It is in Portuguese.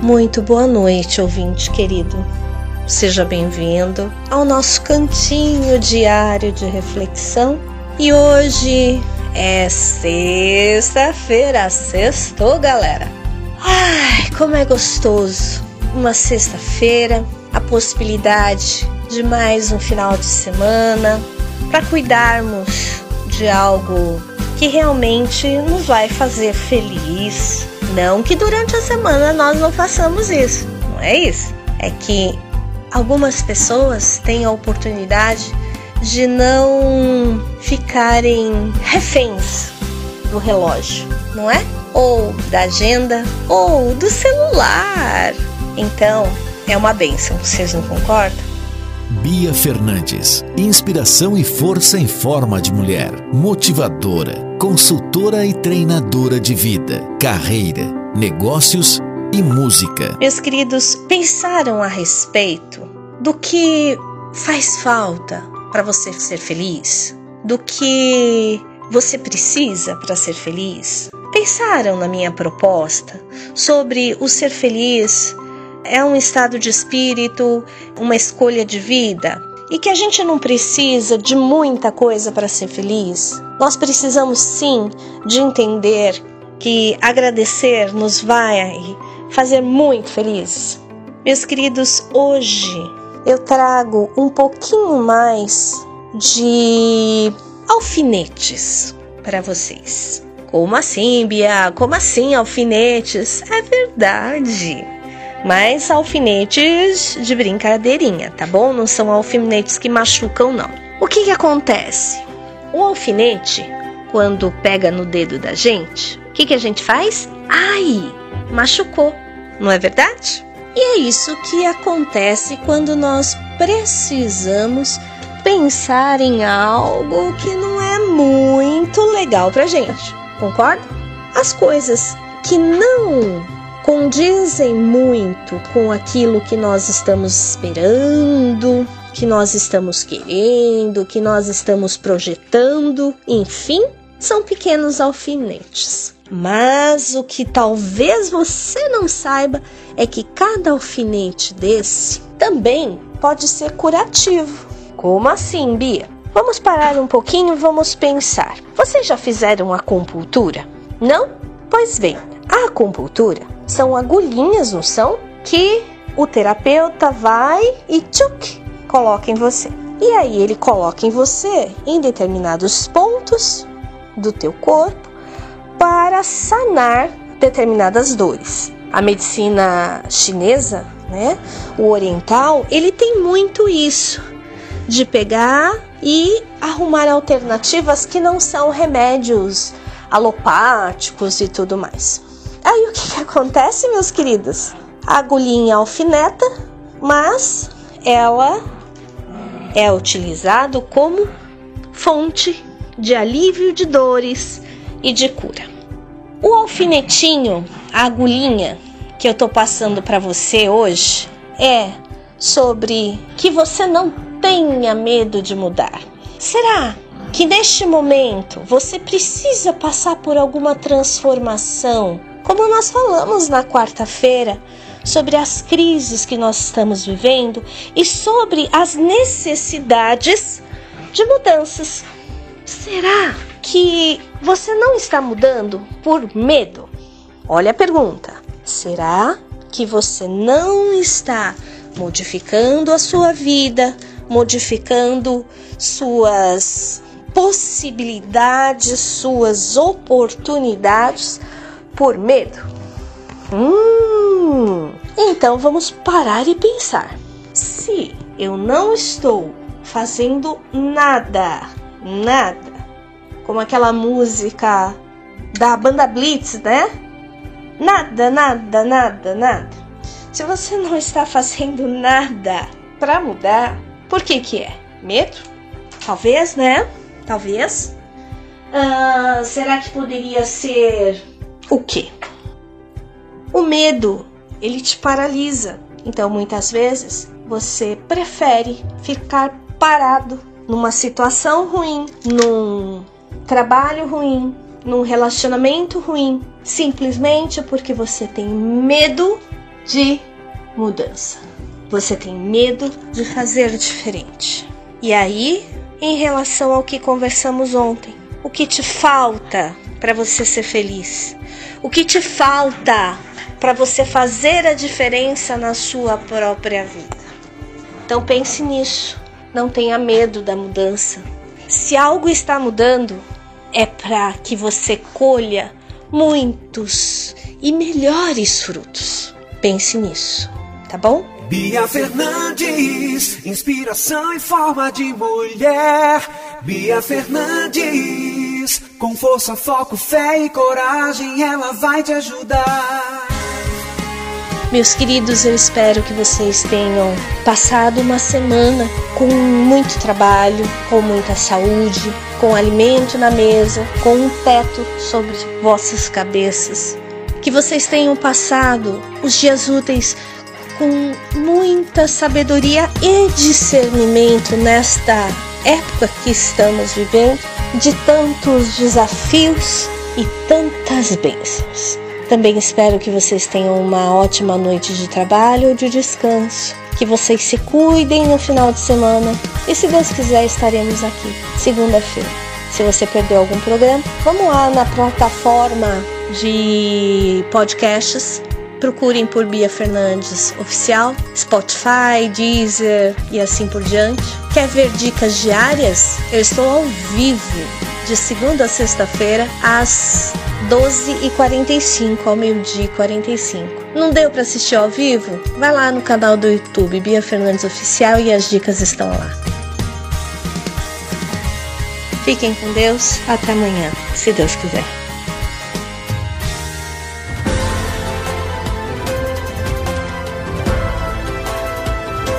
Muito boa noite, ouvinte querido. Seja bem-vindo ao nosso cantinho diário de reflexão. E hoje é sexta-feira, sextou, galera. Ai, como é gostoso! Uma sexta-feira, a possibilidade de mais um final de semana para cuidarmos de algo que realmente nos vai fazer feliz, não que durante a semana nós não façamos isso, não é isso. É que algumas pessoas têm a oportunidade de não ficarem reféns do relógio, não é? Ou da agenda, ou do celular. Então, é uma benção, vocês não concordam? Bia Fernandes, inspiração e força em forma de mulher, motivadora, consultora e treinadora de vida, carreira, negócios e música. Meus queridos, pensaram a respeito do que faz falta para você ser feliz? Do que você precisa para ser feliz? Pensaram na minha proposta sobre o ser feliz é um estado de espírito, uma escolha de vida e que a gente não precisa de muita coisa para ser feliz. Nós precisamos sim de entender que agradecer nos vai fazer muito felizes. Meus queridos, hoje eu trago um pouquinho mais de alfinetes para vocês. Como assim, Bia? Como assim alfinetes? É verdade mas alfinetes de brincadeirinha, tá bom? Não são alfinetes que machucam, não. O que, que acontece? O alfinete, quando pega no dedo da gente, o que, que a gente faz? Ai, machucou, não é verdade? E é isso que acontece quando nós precisamos pensar em algo que não é muito legal pra gente, concorda? As coisas que não condizem muito com aquilo que nós estamos esperando, que nós estamos querendo, que nós estamos projetando, enfim, são pequenos alfinetes. Mas o que talvez você não saiba é que cada alfinete desse também pode ser curativo. Como assim, Bia? Vamos parar um pouquinho e vamos pensar. Vocês já fizeram acupuntura? Não? Pois bem, a acupuntura são agulhinhas, não são? Que o terapeuta vai e tchuc, coloca em você. E aí ele coloca em você em determinados pontos do teu corpo para sanar determinadas dores. A medicina chinesa, né, o oriental, ele tem muito isso de pegar e arrumar alternativas que não são remédios alopáticos e tudo mais. Aí o que, que acontece, meus queridos? A agulhinha alfineta, mas ela é utilizado como fonte de alívio de dores e de cura. O alfinetinho, a agulhinha que eu tô passando para você hoje é sobre que você não tenha medo de mudar. Será que neste momento você precisa passar por alguma transformação como nós falamos na quarta-feira, sobre as crises que nós estamos vivendo e sobre as necessidades de mudanças. Será que você não está mudando por medo? Olha a pergunta. Será que você não está modificando a sua vida, modificando suas possibilidades, suas oportunidades por medo? Hum, então vamos parar e pensar. Se eu não estou fazendo nada, nada, como aquela música da banda Blitz, né? Nada, nada, nada, nada. Se você não está fazendo nada para mudar, por que que é? Medo? Talvez, né? Talvez. Ah, será que poderia ser o quê? O medo, ele te paralisa. Então, muitas vezes, você prefere ficar parado numa situação ruim, num trabalho ruim, num relacionamento ruim, simplesmente porque você tem medo de mudança. Você tem medo de fazer diferente. E aí, em relação ao que conversamos ontem, o que te falta para você ser feliz? O que te falta para você fazer a diferença na sua própria vida? Então pense nisso. Não tenha medo da mudança. Se algo está mudando, é para que você colha muitos e melhores frutos. Pense nisso, tá bom? Bia Fernandes, inspiração em forma de mulher. Bia Fernandes, com força, foco, fé e coragem, ela vai te ajudar. Meus queridos, eu espero que vocês tenham passado uma semana com muito trabalho, com muita saúde, com alimento na mesa, com um teto sobre vossas cabeças. Que vocês tenham passado os dias úteis com muita sabedoria e discernimento nesta época que estamos vivendo, de tantos desafios e tantas bênçãos. Também espero que vocês tenham uma ótima noite de trabalho ou de descanso. Que vocês se cuidem no final de semana. E se Deus quiser, estaremos aqui segunda-feira. Se você perdeu algum programa, vamos lá na plataforma de podcasts. Procurem por Bia Fernandes Oficial, Spotify, Deezer e assim por diante. Quer ver dicas diárias? Eu estou ao vivo de segunda a sexta-feira às 12h45 ao meio-dia e 45. Não deu para assistir ao vivo? Vai lá no canal do YouTube Bia Fernandes Oficial e as dicas estão lá. Fiquem com Deus, até amanhã, se Deus quiser.